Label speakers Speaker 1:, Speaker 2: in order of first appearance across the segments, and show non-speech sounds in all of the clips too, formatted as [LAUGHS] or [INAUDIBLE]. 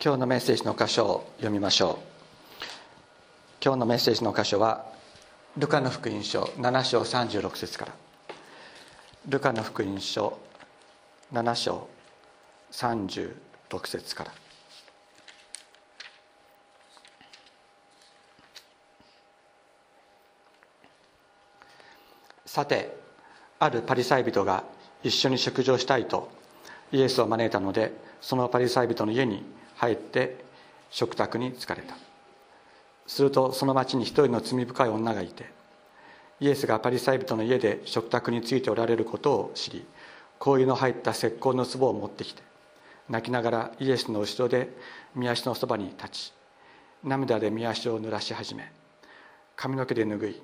Speaker 1: 今日のメッセージの箇所を読みましょう。今日のメッセージの箇所はルカの福音書7章36節から。ルカの福音書7章36節から。さてあるパリサイ人が一緒に食事をしたいとイエスを招いたのでそのパリサイ人の家に入って食卓に疲れた。するとその町に一人の罪深い女がいてイエスがパリサイ人の家で食卓についておられることを知り香油の入った石膏の壺を持ってきて泣きながらイエスの後ろで御足のそばに立ち涙で御足を濡らし始め髪の毛で拭い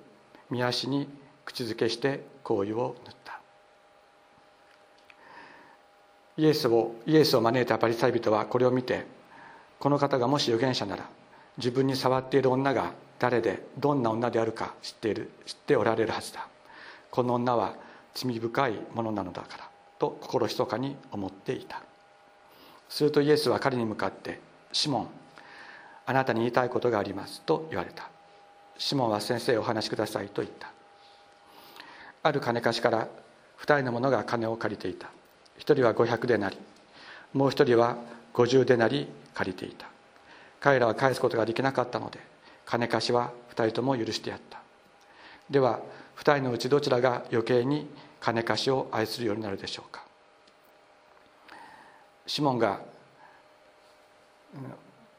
Speaker 1: 御足に口づけして香油を塗った。イエスをイエスを招いたパリサイ人はこれを見てこの方がもし預言者なら自分に触っている女が誰でどんな女であるか知っている知っておられるはずだ。この女は罪深いものなのだからと心ひそかに思っていた。するとイエスは彼に向かって「シモンあなたに言いたいことがあります」と言われた。シモンは先生お話しくださいと言った。ある金貸しから2人の者が金を借りていた。1人は500でなりもう1人は50でなり借りていた。彼らは返すことができなかったので金貸しは2人とも許してやった。では2人のうちどちらが余計に金貸しを愛するようになるでしょうか。シモンが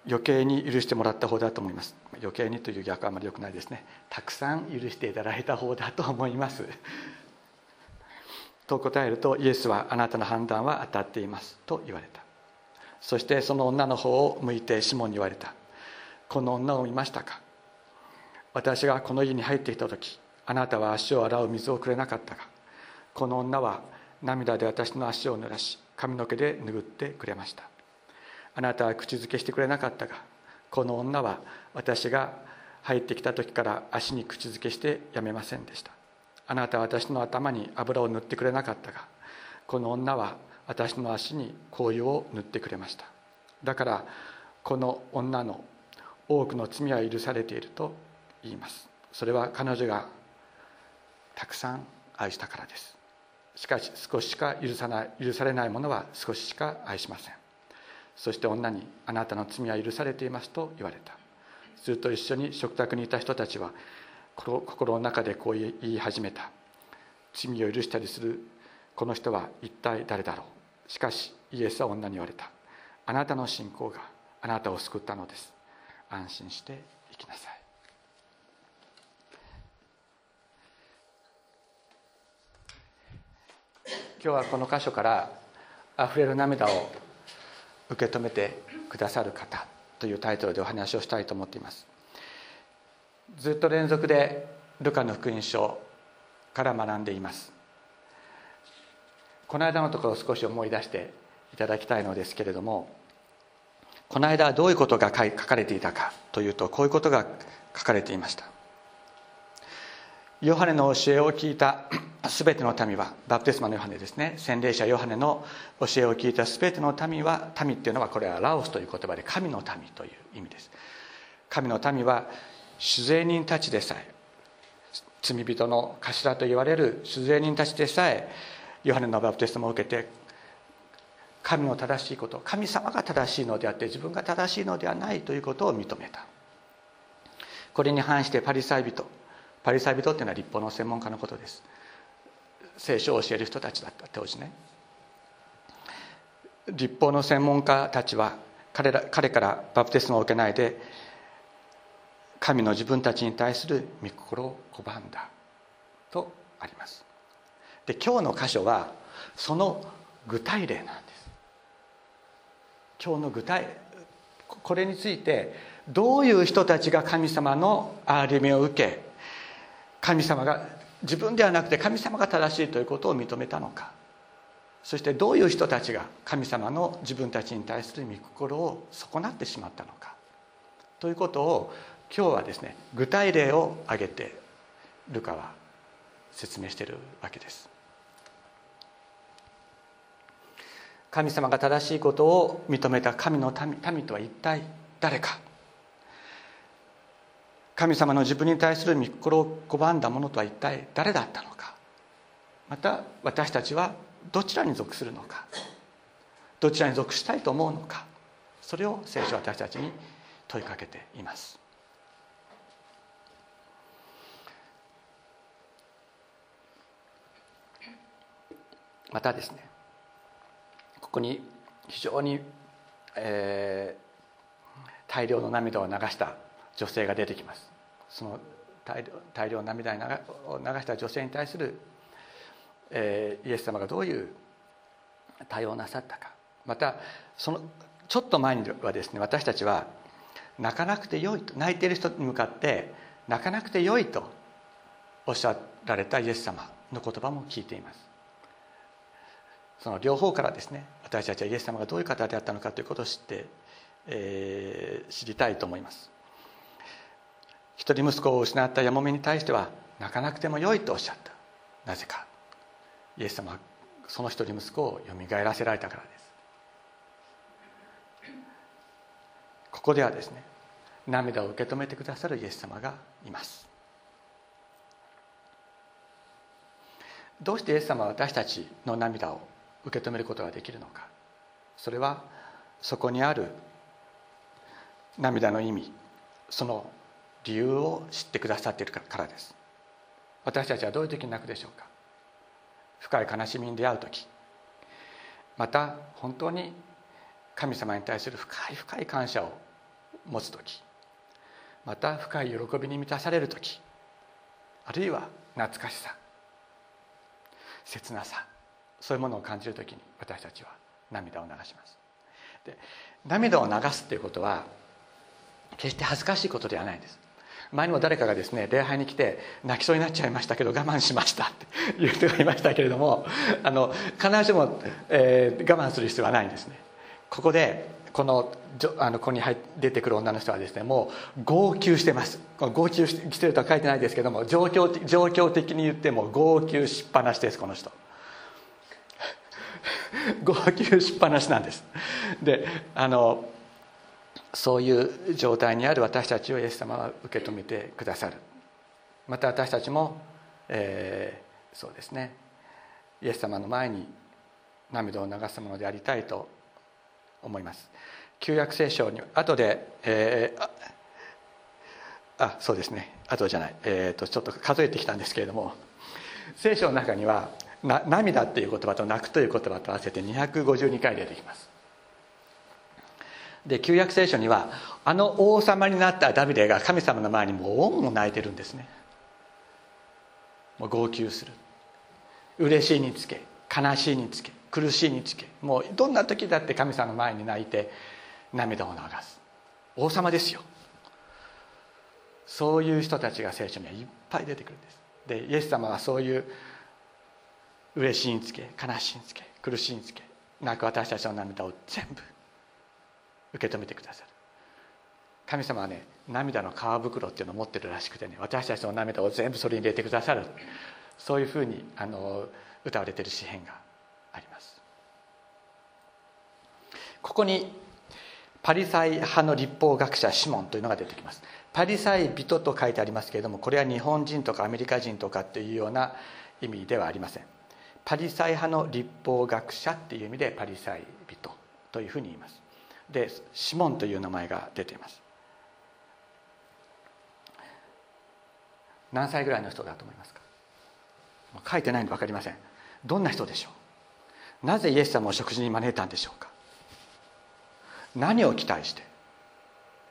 Speaker 1: 余計に許してもらった方だと思います。余計にという逆はあまり良くないですね。たくさん許していただいた方だと思います。と答えるとイエスはあなたの判断は当たっています。と言われた。そしてその女の方を向いてシモンに言われた。この女を見ましたか？私がこの家に入ってきた時あなたは足を洗う水をくれなかったがこの女は涙で私の足を濡らし髪の毛で拭ってくれました。あなたは口づけしてくれなかったがこの女は私が入ってきた時から足に口づけしてやめませんでした。あなたは私の頭に油を塗ってくれなかったがこの女は私の足に香油を塗ってくれました。だからこの女の多くの罪は許されていると言います。それは彼女がたくさん愛したからです。しかし少ししか許さない許されないものは少ししか愛しません。そして女に「あなたの罪は許されています」と言われた。すると一緒に食卓にいた人たちは心の中でこう言い始めた。罪を許したりするこの人は一体誰だろう。しかしイエスは女に言われた。あなたの信仰があなたを救ったのです。安心して生きなさい。今日はこの箇所から「あふれる涙を受け止めてくださる方」というタイトルでお話をしたいと思っています。ずっと連続でルカの福音書から学んでいます。この間のところを少し思い出していただきたいのですけれどもこの間どういうことが書かれていたかというとこういうことが書かれていました。ヨハネの教えを聞いた [COUGHS] 全ての民はバプテスマのヨハネですね。洗礼者ヨハネの教えを聞いた全ての民は民っていうのはこれはラオスという言葉で神の民という意味です。神の民は酒税人たちでさえ罪人の頭と言われる酒税人たちでさえヨハネのバプテスマを受けて神の正しいこと神様が正しいのであって自分が正しいのではないということを認めた。これに反してパリサイ人パリサイ人っていうのは立法の専門家のことです。聖書を教える人たちだった当時ね。立法の専門家たちは彼ら彼からバプテスマを受けないで神の自分たちに対する御心を拒んだとあります。で今日の箇所はその具体例なんです。今日の具体これについてどういう人たちが神様の憐れみを受け神様が自分ではなくて神様が正しいということを認めたのか。そしてどういう人たちが神様の自分たちに対する御心を損なってしまったのか。ということを今日はですね具体例を挙げてルカは説明しているわけです。神様が正しいことを認めた神の民とは一体誰か。神様の自分に対する御心を拒んだ者とは一体誰だったのか。また私たちはどちらに属するのか。どちらに属したいと思うのか。それを聖書は私たちに問いかけています。またですね。こに非常に、えー、大量の涙を流した女性が出てきます。その大量の涙を流した女性に対する、えー、イエス様がどういう対応なさったか。またそのちょっと前にはですね私たちは泣かなくてよいと泣いている人に向かって泣かなくてよいとおっしゃられたイエス様の言葉も聞いています。その両方からですね私たちはイエス様がどういう方であったのかということを知って、えー、知りたいと思います。一人息子を失ったやもめに対しては泣かなくてもよいとおっしゃった。なぜか。イエス様はその一人息子をよみがえらせられたからです。ここではですね涙を受け止めてくださるイエス様がいます。どうしてイエス様は私たちの涙を受け止めることができるのか。それはそこにある涙の意味。その理由を知ってくださっているからです。私たちはどういう時に泣くでしょうか。深い悲しみに出会う時。また本当に神様に対する深い深い感謝を持つ時。また深い喜びに満たされる時。あるいは懐かしさ。切なさ。そういうものを感じる時に私たちは涙を流します。で涙を流すっていうことは決して恥ずかしいことではないです。前にも誰かがですね礼拝に来て泣きそうになっちゃいましたけど我慢しましたって [LAUGHS] いう人がいましたけれどもあの必ずしも、えー、我慢する必要はないんですね。ここでこのあのここに入出てくる女の人はですねもう号泣してます。号泣してるとは書いてないですけども状況状況的に言っても号泣しっぱなしですこの人。[LAUGHS] 号泣しっぱなしなんです。であのそういう状態にある私たちをイエス様は受け止めてくださる。また私たちも、えー、そうですね。イエス様の前に涙を流すものでありたいと思います。旧約聖書に後で、えー、あそうですね。後じゃない、えーと、とちょっと数えてきたんですけれども。聖書の中には涙っていう言葉と泣くという言葉と合わせて252回出てきます。で旧約聖書にはあの王様になったダビデが神様の前にもう恩も泣いてるんですね。もう号泣する。嬉しいにつけ悲しいにつけ苦しいにつけもうどんな時だって神様の前に泣いて涙を流す。王様ですよ。そういう人たちが聖書にはいっぱい出てくるんです。でイエス様はそういう嬉しいにつけ悲しいにつけ苦しいにつけ泣く私たちの涙を全部受け止めてくださる。神様はね涙の皮袋っていうのを持ってるらしくてね私たちの涙を全部それに入れてくださる。そういうふうにあの歌われてる詩篇があります。ここにパリサイ派の立法学者シモンというのが出てきます。パリサイ人と書いてありますけれどもこれは日本人とかアメリカ人とかっていうような意味ではありません。パリサイ派の立法学者っていう意味でパリサイ人というふうに言います。でシモンという名前が出ています。何歳ぐらいの人だと思いますか？書いてないの分かりません。どんな人でしょう？なぜイエス様を食事に招いたんでしょうか？何を期待して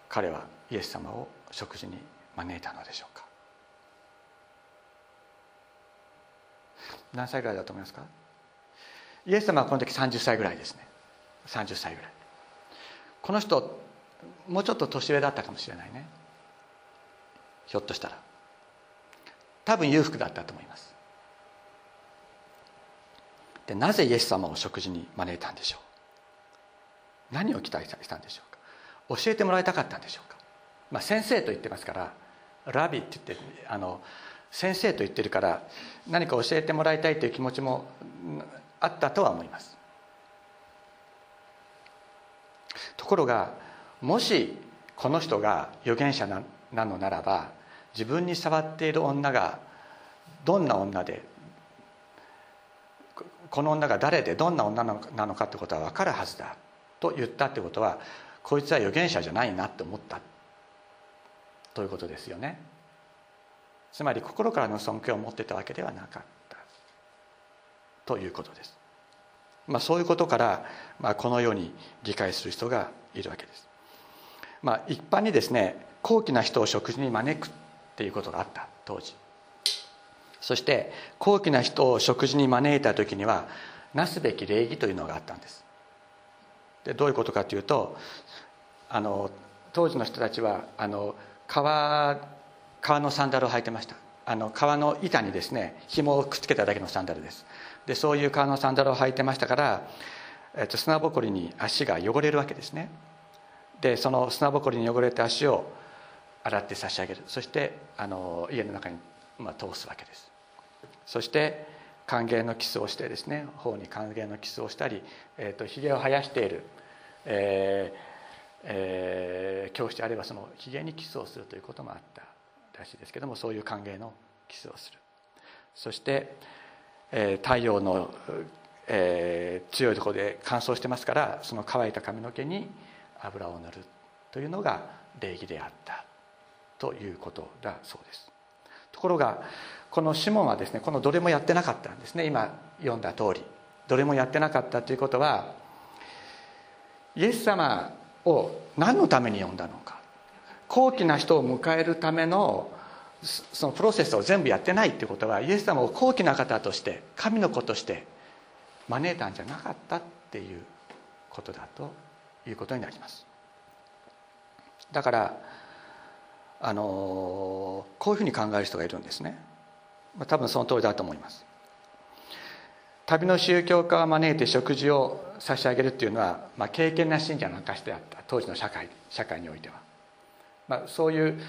Speaker 1: 彼はイエス様を食事に招いたのでしょうか？何歳ぐらいだと思いますか？イエス様はこの時30歳ぐらいですね。30歳ぐらい。この人もうちょっと年上だったかもしれないね。ひょっとしたら。多分裕福だったと思います。でなぜイエス様を食事に招いたんでしょう？何を期待したんでしょうか？教えてもらいたかったんでしょうか、まあ、先生と言ってますからラビって言ってあの先生と言ってるから何か教えてもらいたいという気持ちもあったとは思います。ところがもしこの人が預言者なのならば自分に触っている女がどんな女でこの女が誰でどんな女なのかってことは分かるはずだと言ったってことはこいつは預言者じゃないなって思ったということですよね。つまり心からの尊敬を持ってたわけではなかったということです、まあ、そういうことから、まあ、このように理解する人がいるわけです、まあ、一般にですね高貴な人を食事に招くっていうことがあった当時。そして高貴な人を食事に招いた時にはなすべき礼儀というのがあったんです。でどういうことかというとあの当時の人たちはあの革革のサンダルを履いてました。あの革の板にですね紐をくっつけただけのサンダルです。でそういう革のサンダルを履いてましたから、えっと、砂ぼこりに足が汚れるわけですね。でその砂ぼこりに汚れた足を洗って差し上げる。そしてあの家の中に、まあ、通すわけです。そして歓迎のキスをしてですね頬に歓迎のキスをしたり、えーと、ひげを生やしている、えーえー、教師であればそのひげにキスをするということもあった。らしいですけどもそういう歓迎のキスをする。そして、えー、太陽の、えー、強いところで乾燥してますからその乾いた髪の毛に油を塗るというのが礼儀であったということだそうです。ところがこのシモンはですねこのどれもやってなかったんですね。今読んだ通り。どれもやってなかったということはイエス様を何のために呼んだのか。高貴な人を迎えるためのそのプロセスを全部やってないっていうことはイエス様を高貴な方として神の子として招いたんじゃなかったっていうことだということになります。だからあのこういうふうに考える人がいるんですね。多分その通りだと思います。旅の宗教家を招いて食事を差し上げるっていうのは、まあ、敬虔な信者の証であった当時の社会社会においては、まあ、そういう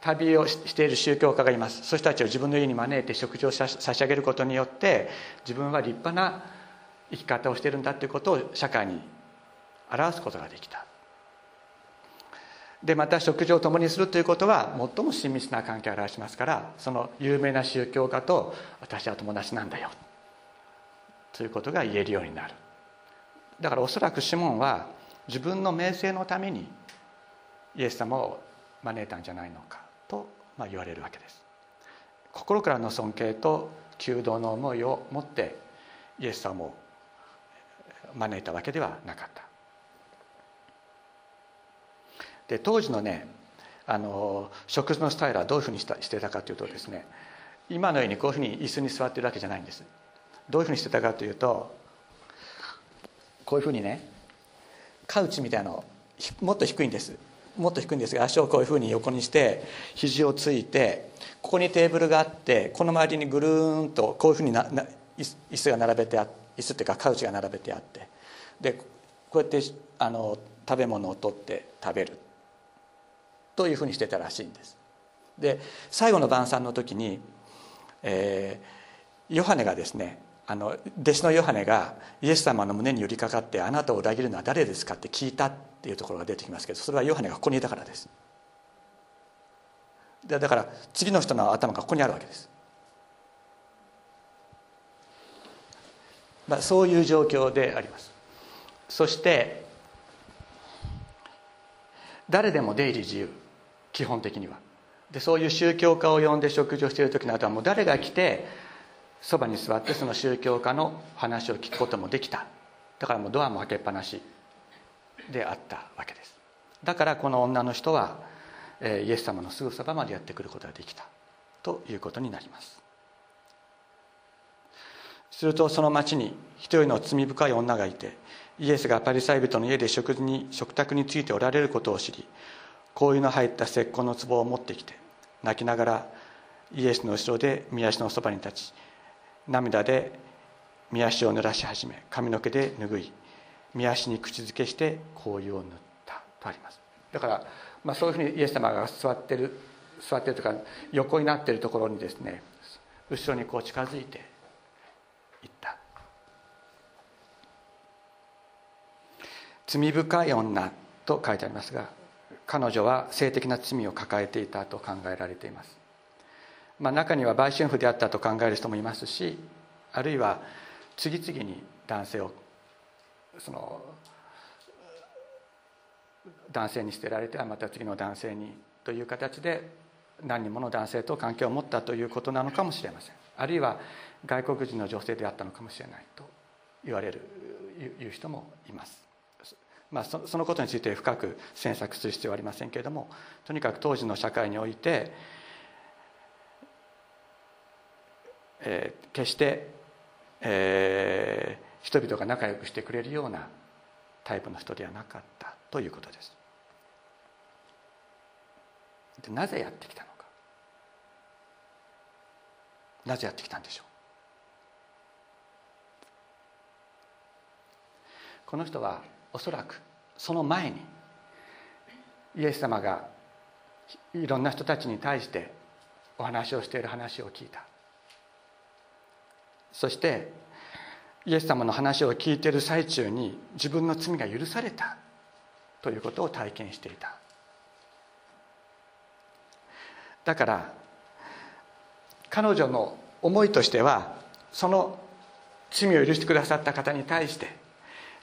Speaker 1: 旅をしている宗教家がいます。そういう人たちを自分の家に招いて食事を差し上げることによって自分は立派な生き方をしているんだということを社会に表すことができた。でまた食事を共にするということは最も親密な関係を表しますからその有名な宗教家と私は友達なんだよ。ということが言えるようになる。だからおそらくシモンは自分の名声のためにイエス様を招いたんじゃないのかと、まあ、言われるわけです。心からの尊敬と求道の思いを持ってイエス様を招いたわけではなかった。で当時のねあの食事のスタイルはどういうふうにしてたかというとですね今のようにこういうふうに椅子に座ってるわけじゃないんです。どういうふうにしてたかというとこういうふうにねカウチみたいなのもっと低いんです。もっと低いんですが足をこういうふうに横にして肘をついてここにテーブルがあってこの周りにぐるーんとこういうふうになな椅子が並べてあ椅子っていうかカウチが並べてあってでこうやってあの食べ物を取って食べる。というふうにしてたらしいんです。で最後の晩餐の時に、えー、ヨハネがですねあの弟子のヨハネがイエス様の胸に寄りかかって「あなたを裏切るのは誰ですか?」って聞いたっていうところが出てきますけどそれはヨハネがここにいたからです。でだから次の人の頭がここにあるわけです、まあ、そういう状況であります。そして誰でも出入り自由。基本的には。でそういう宗教家を呼んで食事をしている時などはもう誰が来てそばに座ってその宗教家の話を聞くこともできた。だからもうドアも開けっぱなしであったわけです。だからこの女の人はイエス様のすぐそばまでやってくることができた。ということになります。するとその町に一人の罪深い女がいてイエスがパリサイ人の家で食事に食卓についておられることを知り香油の入った石膏の壺を持ってきて泣きながらイエスの後ろで宮足のそばに立ち涙で宮足を濡らし始め髪の毛で拭い宮足に口づけして香油を塗ったとあります。だから、まあ、そういうふうにイエス様が座ってる座ってるとか横になってるところにですね後ろにこう近づいていった。罪深い女と書いてありますが彼女は性的な罪を抱えていたと考えられています、まあ、中には売春婦であったと考える人もいますしあるいは次々に男性をその男性に捨てられてはまた次の男性にという形で何人もの男性と関係を持ったということなのかもしれません。あるいは外国人の女性であったのかもしれないと言われるいう人もいます。まあ、そのことについて深く詮索する必要はありませんけれどもとにかく当時の社会において、えー、決して、えー、人々が仲良くしてくれるようなタイプの人ではなかったということです。でなぜやってきたのか。なぜやってきたんでしょう。この人はおそらくその前にイエス様がいろんな人たちに対してお話をしている話を聞いた。そしてイエス様の話を聞いている最中に自分の罪が許されたということを体験していた。だから彼女の思いとしてはその罪を許してくださった方に対して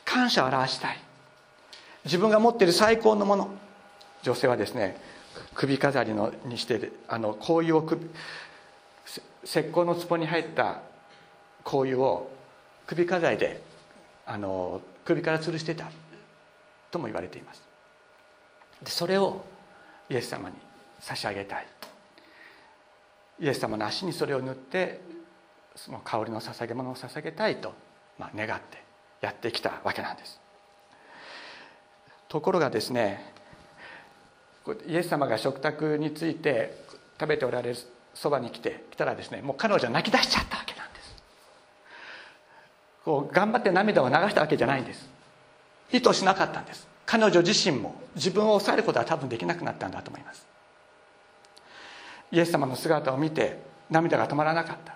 Speaker 1: 感謝を表したい。自分が持っている最高のもの。女性はですね首飾りのにしてあの香油を石膏の壺に入った香油を首飾りであの首から吊るしてたとも言われています。でそれをイエス様に差し上げたい。イエス様の足にそれを塗ってその香りの捧げ物を捧げたいと、まあ、願ってやってきたわけなんです。ところがですねイエス様が食卓について食べておられるそばに来て来たらですねもう彼女は泣き出しちゃった。こう頑張って涙を流したわけじゃないんです。意図しなかったんです。彼女自身も自分を抑えることは多分できなくなったんだと思います。イエス様の姿を見て涙が止まらなかった。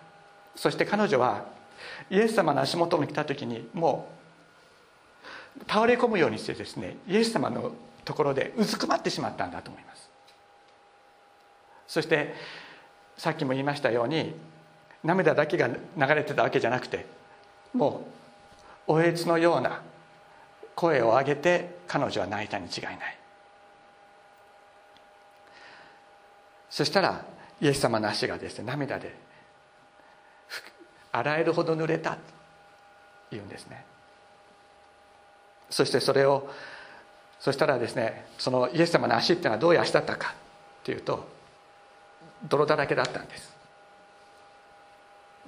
Speaker 1: そして彼女はイエス様の足元に来た時にもう倒れ込むようにしてですねイエス様のところでうずくまってしまったんだと思います。そしてさっきも言いましたように涙だけが流れてたわけじゃなくてもうおえつのような声を上げて彼女は泣いたに違いない。そしたらイエス様の足がですね涙で洗えるほど濡れたと言うんですね。そしてそれをそしたらですねそのイエス様の足っていうのはどういう足だったかっていうと泥だらけだったんです。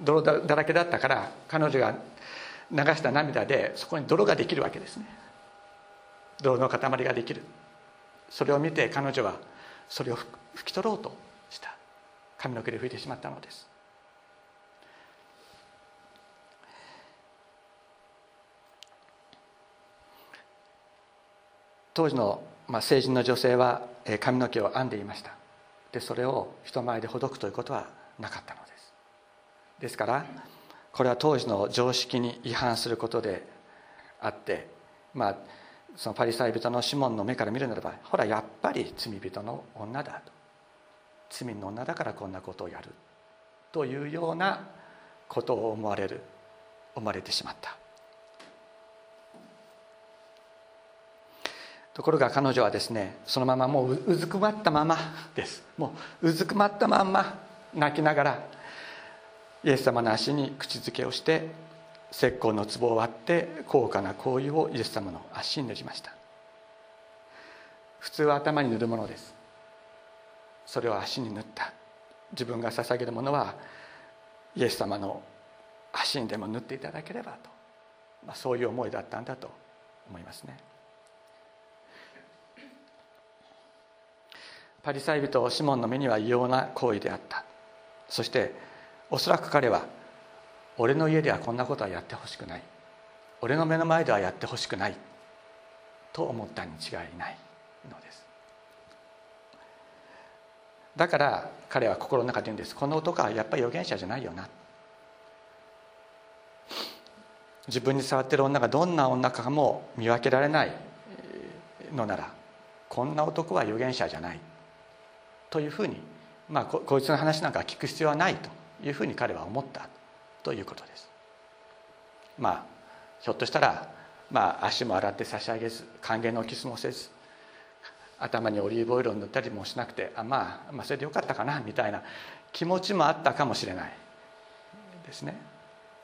Speaker 1: 泥だらけだったから彼女が流した涙でそこに泥ができるわけですね。泥の塊ができる。それを見て彼女はそれを拭き取ろうとした。髪の毛で拭いてしまったのです。当時の、まあ、成人の女性は髪の毛を編んでいました。でそれを人前でほどくということはなかったのです。ですからこれは当時の常識に違反することであってまあそのパリサイ人のシモンの目から見るならばほらやっぱり罪人の女だと。罪の女だからこんなことをやるというようなことを思われる思われてしまった。ところが彼女はですねそのままもううずくまったままです。もううずくまったまんま泣きながらイエス様の足に口づけをして石膏の壺を割って高価な香油をイエス様の足に塗りました。普通は頭に塗るものです。それを足に塗った。自分が捧げるものはイエス様の足にでも塗っていただければと、まあ、そういう思いだったんだと思いますね。パリサイ人シモンの目には異様な行為であった。そしておそらく彼は俺の家ではこんなことはやってほしくない。俺の目の前ではやってほしくない。と思ったに違いないのです。だから彼は心の中で言うんです。この男はやっぱり預言者じゃないよな。自分に触ってる女がどんな女かも見分けられないのならこんな男は預言者じゃない。というふうに、まあ、ここいつの話なんか聞く必要はないと。いうふうに彼は思ったということです。まあひょっとしたら、まあ、足も洗って差し上げず歓迎のキスもせず頭にオリーブオイルを塗ったりもしなくてあ、まあ、まあそれでよかったかなみたいな気持ちもあったかもしれないですね。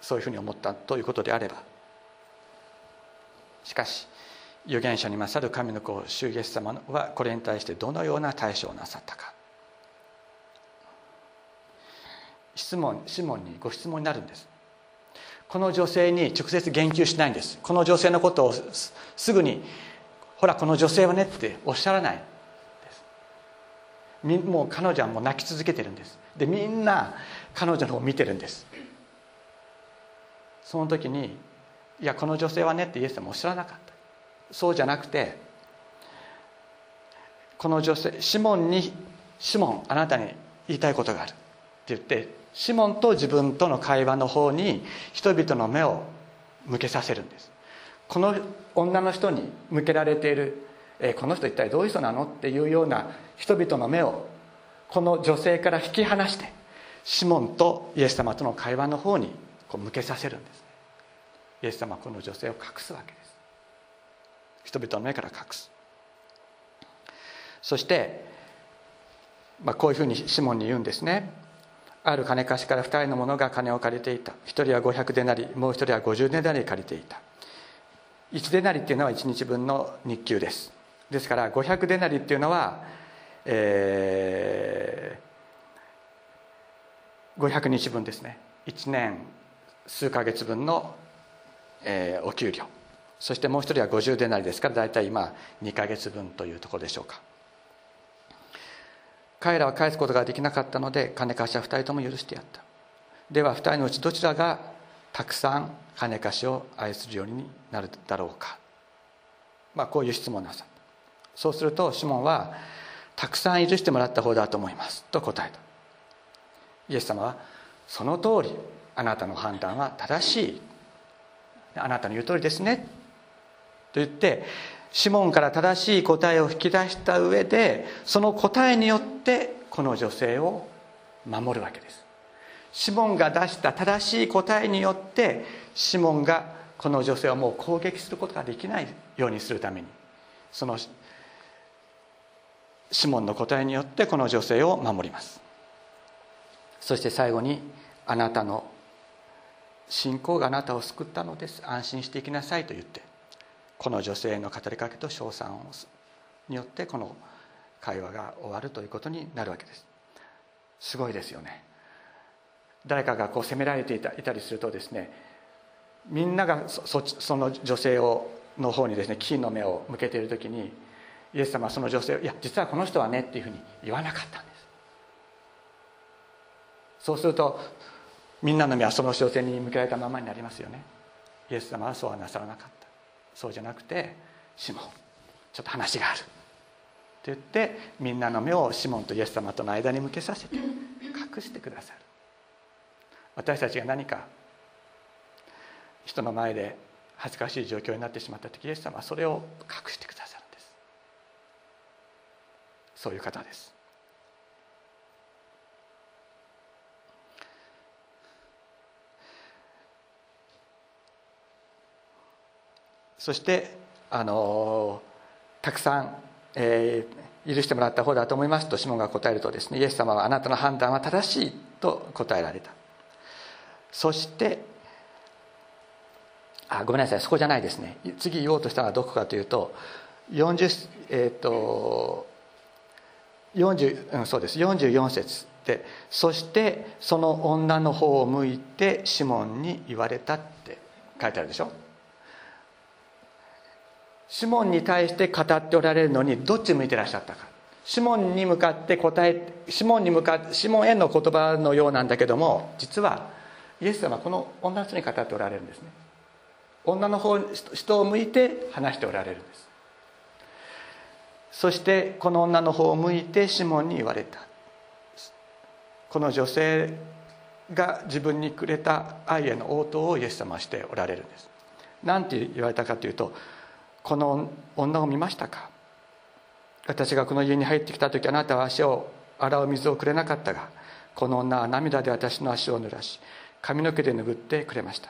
Speaker 1: そういうふうに思ったということであれば。しかし預言者に勝る神の子主イエス様はこれに対してどのような対処をなさったか。質問シモンにご質問になるんです。この女性に直接言及しないんです。この女性のことをすぐに「ほらこの女性はね」っておっしゃらないです。もう彼女はもう泣き続けてるんです。でみんな彼女の方を見てるんです。その時に「いやこの女性はね」ってイエス様おっしゃらなかった。そうじゃなくてこの女性シモンに「シモンあなたに言いたいことがある」って言ってシモンと自分との会話の方に人々の目を向けさせるんです。この女の人に向けられている、えー、この人一体どういう人なのっていうような人々の目をこの女性から引き離してシモンとイエス様との会話の方にこう向けさせるんです。イエス様はこの女性を隠すわけです。人々の目から隠す。そして、まあ、こういうふうにシモンに言うんですね。ある金貸しから2人の者が金を借りていた。1人は500デナリもう1人は50デナリ借りていた。1デナリっていうのは1日分の日給です。ですから500デナリっていうのは、えー、500日分ですね。1年数ヶ月分の、えー、お給料。そしてもう一人は50デナリですから大体今2か月分というところでしょうか。彼らは返すことができなかったので金貸しは2人とも許してやった。では2人のうちどちらがたくさん金貸しを愛するようになるだろうか、まあ、こういう質問なさった。そうするとシモンは「たくさん許してもらった方だと思います」と答えた。イエス様は「その通りあなたの判断は正しい。あなたの言う通りですね」と言ってシモンから正しい答えを引き出した上でその答えによってこの女性を守るわけです。シモンが出した正しい答えによってシモンがこの女性をもう攻撃することができないようにするためにそのシモンの答えによってこの女性を守ります。そして最後にあなたの信仰があなたを救ったのです。安心していきなさいと言ってこの女性の語りかけと称賛をによってこの会話が終わるということになるわけです。すごいですよね。誰かがこう責められていたいたりするとですねみんながそその女性をの方にですね金の目を向けている時にイエス様はその女性を「いや実はこの人はね」っていうふうに言わなかったんです。そうするとみんなの目はその女性に向けられたままになりますよね。イエス様はそうはなさらなかった。そうじゃなくてシモンちょっと話がある。って言ってみんなの目をシモンとイエス様との間に向けさせて隠してくださる。私たちが何か人の前で恥ずかしい状況になってしまった時イエス様はそれを隠してくださるんです。そういう方です。そしてあのたくさん、えー、許してもらった方だと思いますとシモンが答えるとですねイエス様はあなたの判断は正しいと答えられた。そしてあごめんなさいそこじゃないですね。次言おうとしたのはどこかというと40えっ、ー、と40、うん、そうです。44節でそしてその女の方を向いてシモンに言われたって書いてあるでしょ。シモンに対して語っておられるのにどっち向いてらっしゃったか。シモンに向かって答えシモンに向かってシモンへの言葉のようなんだけども実はイエス様はこの女の人に語っておられるんですね。女の方人を向いて話しておられるんです。そしてこの女の方を向いてシモンに言われた。この女性が自分にくれた愛への応答をイエス様はしておられるんです。何て言われたかというとこの女を見ましたか？私がこの家に入ってきた時あなたは足を洗う水をくれなかったがこの女は涙で私の足を濡らし髪の毛で拭ってくれました。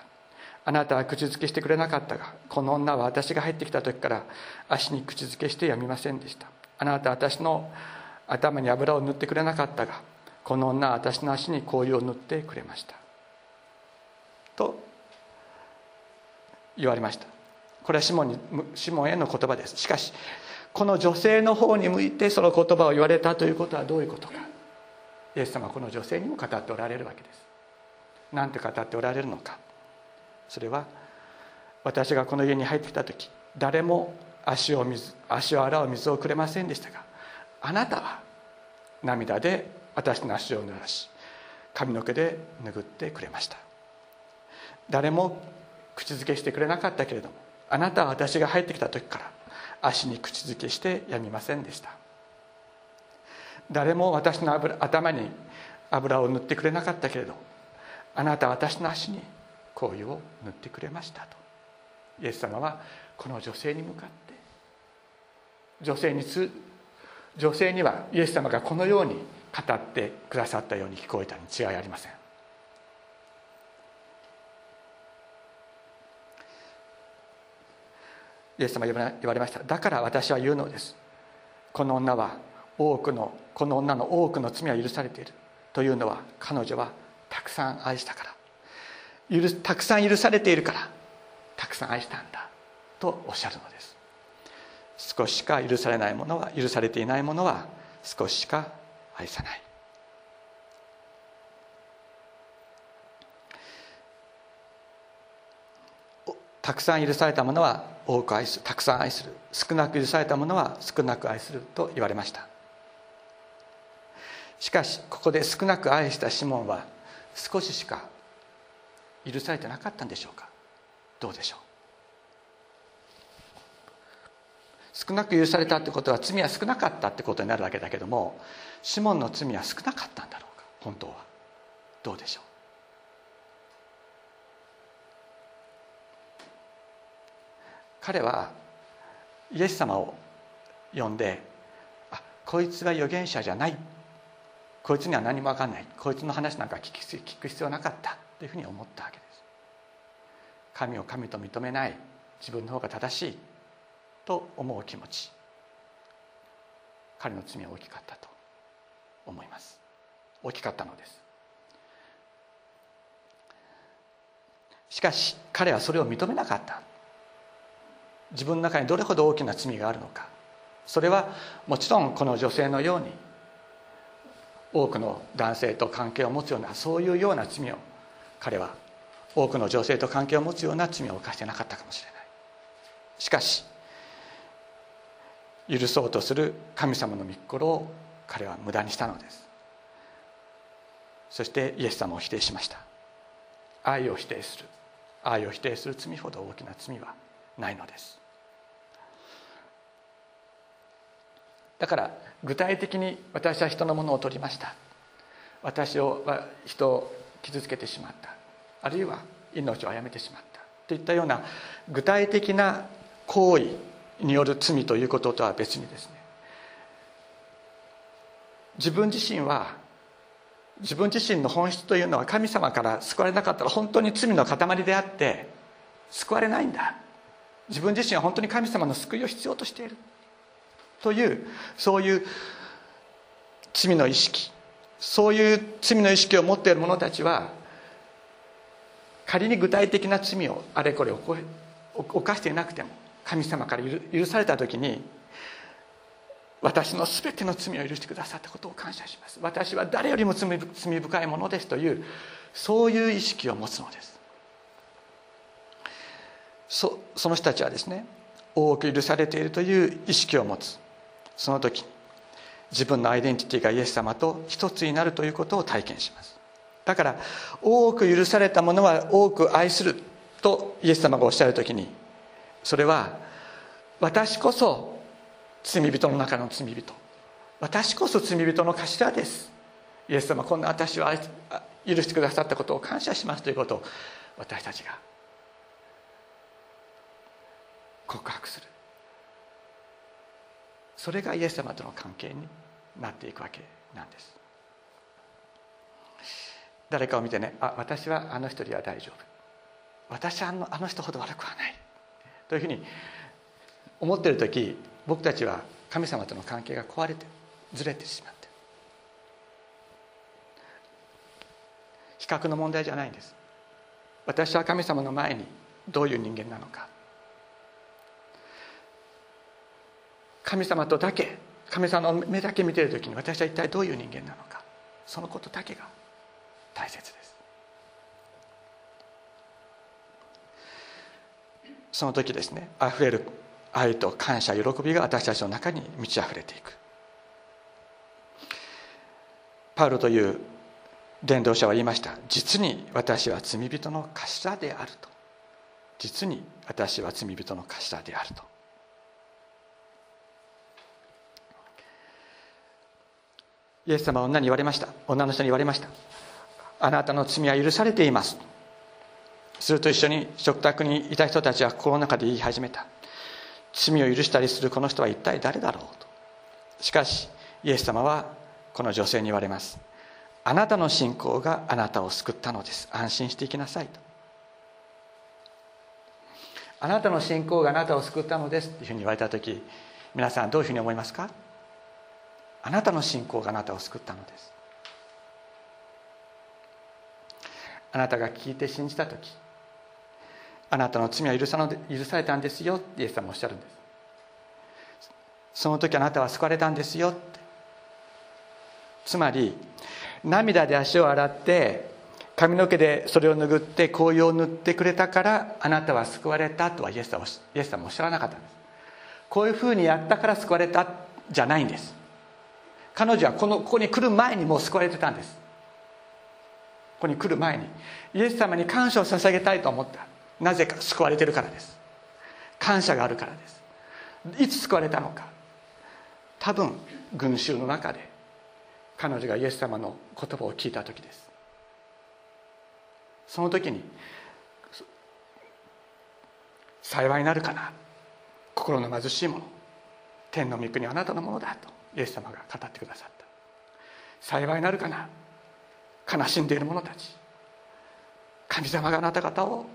Speaker 1: あなたは口づけしてくれなかったがこの女は私が入ってきた時から足に口づけしてやみませんでした。あなたは私の頭に油を塗ってくれなかったがこの女は私の足に香油を塗ってくれました。と言われました。これはシモンにシモンへの言葉です。しかしこの女性の方に向いてその言葉を言われたということはどういうことか。イエス様はこの女性にも語っておられるわけです。何て語っておられるのか。それは私がこの家に入ってきた時誰も足を水足を洗う水をくれませんでしたがあなたは涙で私の足を濡らし髪の毛で拭ってくれました。誰も口づけしてくれなかったけれどもあなたは私が入ってきた時から足に口づけしてやみませんでした。誰も私の頭に油を塗ってくれなかったけれどあなたは私の足に香油を塗ってくれましたと。イエス様はこの女性に向かって女性につ女性にはイエス様がこのように語ってくださったように聞こえたに違いありません。イエス様言われました。だから私は言うのです。この女は多くのこの女の多くの罪は許されているというのは彼女はたくさん愛したから。たくさん許されているからたくさん愛したんだ。とおっしゃるのです。少ししか許されないものは許されていないものは少ししか愛さない。たくさん許されたものは多く愛するたくさん愛する。少なく許されたものは少なく愛すると言われました。しかしここで少なく愛したシモンは少ししか許されてなかったんでしょうか？どうでしょう？少なく許されたってことは罪は少なかったってことになるわけだけどもシモンの罪は少なかったんだろうか？本当は。どうでしょう？彼はイエス様を呼んであこいつは預言者じゃない。こいつには何も分かんない。こいつの話なんか聞く必要なかった。というふうに思ったわけです。神を神と認めない。自分の方が正しい。と思う気持ち。彼の罪は大きかったと思います。大きかったのです。しかし彼はそれを認めなかった。自分の中にどれほど大きな罪があるのか。それはもちろんこの女性のように多くの男性と関係を持つようなそういうような罪を彼は多くの女性と関係を持つような罪を犯してなかったかもしれない。しかし許そうとする神様の御心を彼は無駄にしたのです。そしてイエス様を否定しました。愛を否定する。愛を否定する罪ほど大きな罪はないのです。だから具体的に私は人のものを取りました。私を人を傷つけてしまった。あるいは命を殺めてしまった。といったような具体的な行為による罪ということとは別にですね自分自身は自分自身の本質というのは神様から救われなかったら本当に罪の塊であって救われないんだ。自分自身は本当に神様の救いを必要としている。というそういう罪の意識。そういう罪の意識を持っている者たちは仮に具体的な罪をあれこれ犯していなくても神様から許された時に私の全ての罪を許してくださったことを感謝します。私は誰よりも罪深いものですというそういう意識を持つのです。そその人たちはですね多く許されているという意識を持つ。その時自分のアイデンティティがイエス様と一つになるということを体験します。だから多く許されたものは多く愛するとイエス様がおっしゃる時にそれは私こそ罪人の中の罪人。私こそ罪人の頭です。イエス様こんな私を許してくださったことを感謝しますということを私たちが告白する。それがイエス様との関係になっていくわけなんです。誰かを見てねあ私はあの人には大丈夫。私はあのあの人ほど悪くはないというふうに思っている時僕たちは神様との関係が壊れてずれてしまって。比較の問題じゃないんです私は神様の前にどういう人間なのか神様とだけ神様の目だけ見ている時に私は一体どういう人間なのか。そのことだけが大切です。その時ですねあふれる愛と感謝喜びが私たちの中に満ち溢れていく。パウロという伝道者は言いました。実に私は罪人の頭であると。実に私は罪人の頭であると。イエス様は女に言われました。女の人に言われました。あなたの罪は許されています。すると一緒に食卓にいた人たちは心の中で言い始めた。罪を許したりするこの人は一体誰だろうと。しかしイエス様はこの女性に言われます。あなたの信仰があなたを救ったのです。安心していきなさいと。あなたの信仰があなたを救ったのですっていうふうに言われた時皆さんどういうふうに思いますか？あなたの信仰があなたを救ったのです。あなたが聞いて信じた時あなたの罪は許さの許されたんですよってイエス様おっしゃるんです。その時あなたは救われたんですよって。つまり涙で足を洗って髪の毛でそれを拭って紅葉を塗ってくれたからあなたは救われたとはイエス様イエス様おっしゃらなかったんです。こういうふうにやったから救われたじゃないんです。彼女はこのここに来る前にもう救われてたんです。ここに来る前に。イエス様に感謝を捧げたいと思った。なぜか救われてるからです。感謝があるからです。いつ救われたのか。多分群衆の中で。彼女がイエス様の言葉を聞いた時です。その時に幸いになるかな。心の貧しいもの。天の御国はあなたのものだと。イエス様が語ってくださった。幸いなるかな？悲しんでいる者たち。神様があなた方を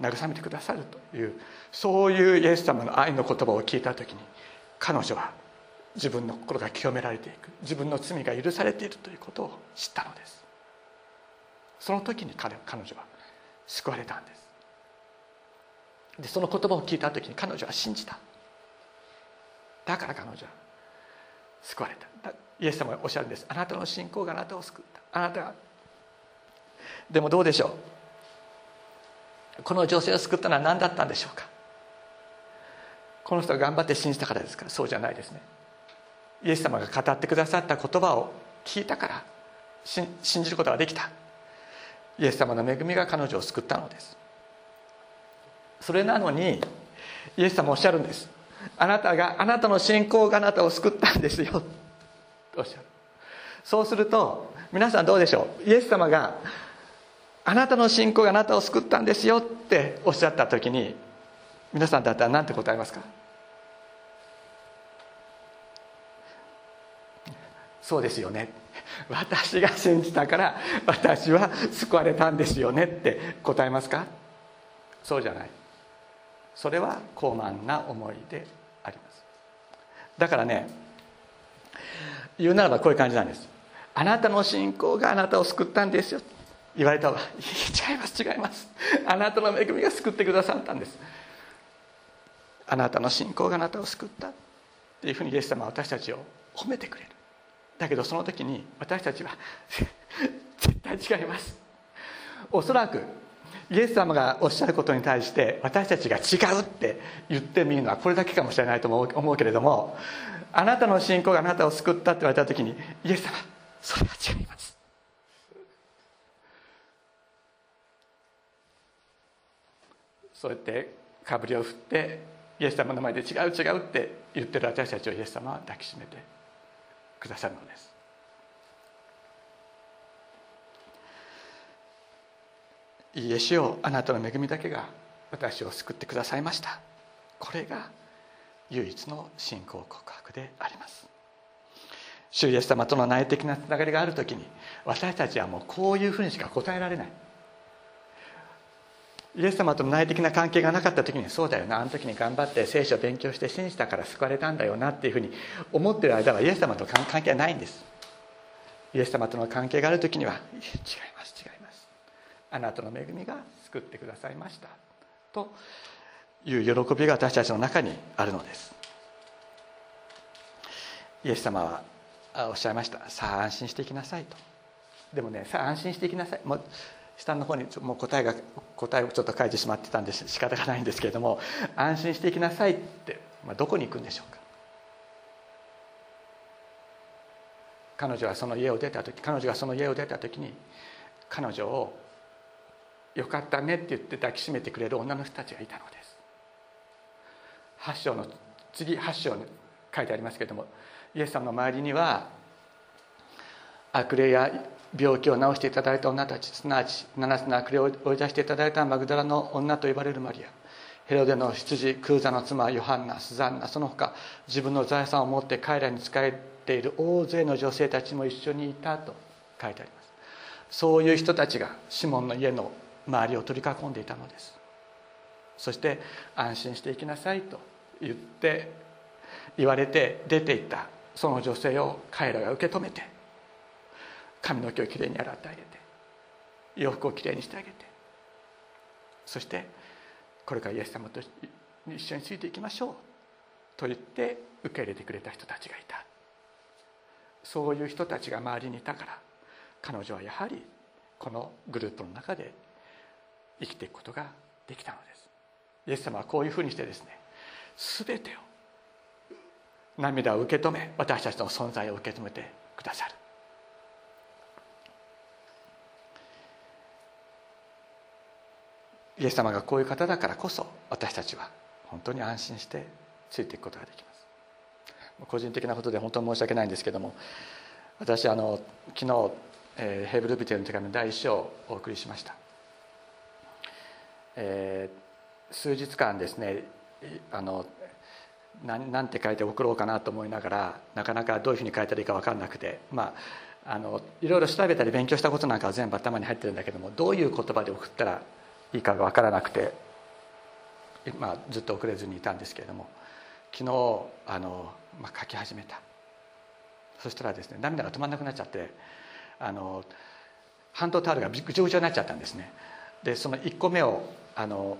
Speaker 1: 慰めてくださるというそういうイエス様の愛の言葉を聞いた時に彼女は自分の心が清められていく。自分の罪が許されているということを知ったのです。その時に彼彼女は救われたんです。でその言葉を聞いた時に彼女は信じた。だから彼女は救われた。イエス様がおっしゃるんです。あなたの信仰があなたを救った。あなたがでもどうでしょう？この女性を救ったのは何だったんでしょうか？この人が頑張って信じたからですか？らそうじゃないですね。イエス様が語ってくださった言葉を聞いたから信じることができた。イエス様の恵みが彼女を救ったのです。それなのにイエス様おっしゃるんです。あなたがあなたの信仰があなたを救ったんですよ。とおっしゃるそうすると皆さんどうでしょう？イエス様があなたの信仰があなたを救ったんですよっておっしゃった時に皆さんだったら何て答えますか？そうですよね。私が信じたから私は救われたんですよねって答えますか？そうじゃない。それは高慢な思いであります。だからね言うならばこういう感じなんです。あなたの信仰があなたを救ったんですよ。言われたら [LAUGHS] 違います違います。あなたの恵みが救ってくださったんです。あなたの信仰があなたを救ったっていうふうにイエス様は私たちを褒めてくれる。だけどその時に私たちは [LAUGHS] 絶対違います。おそらくイエス様がおっしゃることに対して私たちが違うって言ってみるのはこれだけかもしれないと思うけれどもあなたの信仰があなたを救ったって言われた時にイエス様それは違います。そうやってかぶりを振ってイエス様の前で違う違うって言ってる私たちをイエス様は抱きしめてくださるのです。いいえ主よあなたの恵みだけが私を救ってくださいました。これが唯一の信仰告白であります。主イエス様との内的なつながりがある時に私たちはもうこういうふうにしか答えられない。イエス様との内的な関係がなかった時にそうだよなあの時に頑張って聖書を勉強して信じたから救われたんだよなっていうふうに思ってる間はイエス様と関係はないんです。イエス様との関係がある時には違います違います。あなたの恵みが救ってくださいました。という喜びが私たちの中にあるのです。イエス様はおっしゃいました。さあ安心していきなさいと。でもねさあ安心していきなさい。もう下の方にもう答えが答えをちょっと書いてしまってたんで仕方がないんですけれども安心していきなさいって、まあ、どこに行くんでしょうか。彼女はその家を出た時彼女がその家を出た時に彼女を「よかったね」って言って抱きしめてくれる女の人たちがいたのです。8章の次8章に書いてありますけれどもイエス様の周りには悪霊や病気を治していただいた女たちすなわち7つの悪霊を追い出していただいたマグダラの女と呼ばれるマリア。ヘロデの羊クーザの妻ヨハンナスザンナその他自分の財産を持って彼らに仕えている大勢の女性たちも一緒にいたと書いてあります。そういう人たちがシモンの家の周りを取り囲んでいたのです。そして安心していきなさいと言って言われて出ていったその女性を彼らが受け止めて髪の毛をきれいに洗ってあげて洋服をきれいにしてあげてそしてこれからイエス様と一緒についていきましょうと言って受け入れてくれた人たちがいた。そういう人たちが周りにいたから彼女はやはりこのグループの中で生きていくことができたのです。イエス様はこういうふうにしてですね全てを涙を受け止め私たちの存在を受け止めてくださる。イエス様がこういう方だからこそ私たちは本当に安心してついていくことができます。個人的なことで本当に申し訳ないんですけども私あの昨日、えー、ヘブルビテルの手紙の第一章をお送りしました、えー、数日間ですねあの何て書いて送ろうかなと思いながらなかなかどういうふうに書いたらいいか分かんなくてまああのいろいろ調べたり勉強したことなんかは全部頭に入ってるんだけどもどういう言葉で送ったらいいかが分からなくて、まあ、ずっと遅れずにいたんですけれども昨日あの、まあ、書き始めた。そしたらですね涙が止まらなくなっちゃってあのハンドタオルがぐちょぐちょになっちゃったんですね。でその1個目をあの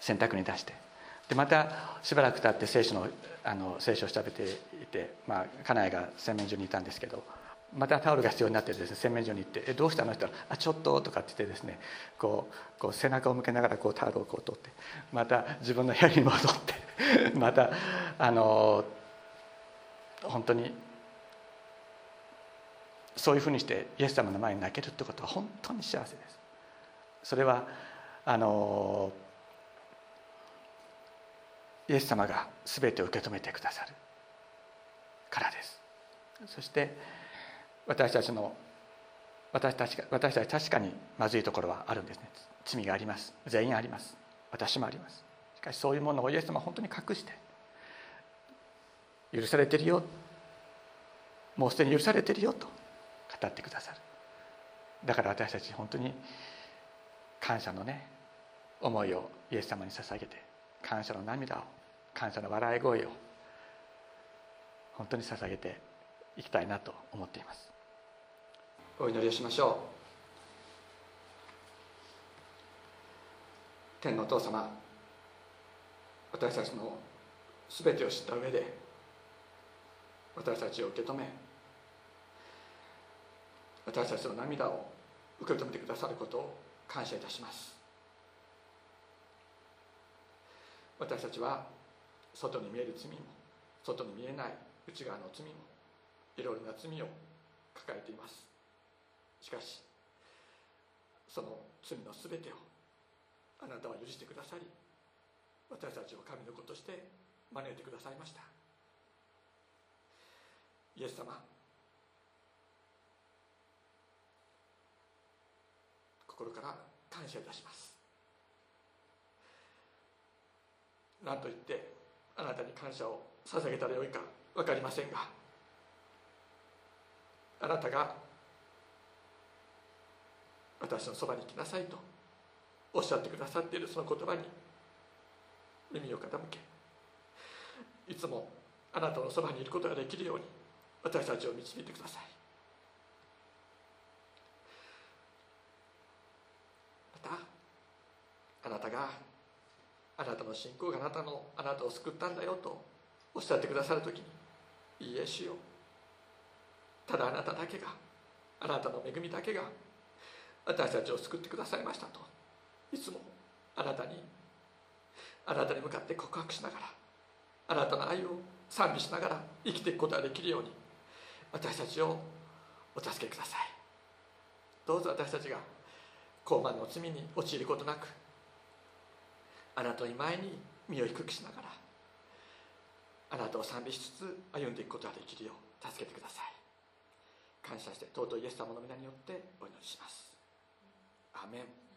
Speaker 1: 洗濯に出してでまたしばらく経って聖書のあの聖書を調べていて、まあ、家内が洗面所にいたんですけどまたタオルが必要になってですね洗面所に行って「えどうしたの?」って言ったら「あちょっと」とかって言ってですねこうこう背中を向けながらこうタオルをこう取ってまた自分の部屋に戻って [LAUGHS] またあの本当にそういうふうにしてイエス様の前に泣けるってことは本当に幸せですそれはあのイエス様が全てを受け止めてくださるからです。そして私たちの私たちが私たち確かにまずいところはあるんですね。罪があります。全員あります。私もあります。しかしそういうものをイエス様は本当に隠して許されてるよ。もうすでに許されてるよと語ってくださる。だから私たち本当に感謝のね思いをイエス様に捧げて感謝の涙を感謝の笑い声を本当に捧げていきたいなと思っています。お祈りをしましょう。天のお父様私たちの全てを知った上で私たちを受け止め私たちの涙を受け止めてくださることを感謝いたします。私たちは外に見える罪も外に見えない内側の罪もいろいろな罪を抱えています。しかしその罪の全てをあなたは許してくださり私たちを神の子として招いてくださいました。イエス様心から感謝いたします。何と言ってあなたに感謝を捧げたらよいか分かりませんがあなたが私のそばに来なさいとおっしゃってくださっているその言葉に耳を傾けいつもあなたのそばにいることができるように私たちを導いてくださいまたあなたがあなたの信仰があなたのあなたを救ったんだよとおっしゃってくださる時にいいえ主よ。うただあなただけがあなたの恵みだけが私たちを救ってくださいましたといつもあなたにあなたに向かって告白しながらあなたの愛を賛美しながら生きていくことができるように私たちをお助けください。どうぞ私たちが高慢の罪に陥ることなくあなたの前に身を低くしながらあなたを賛美しつつ歩んでいくことができるよう助けてください。感謝して尊いイエス様の皆によってお祈りします。アメン。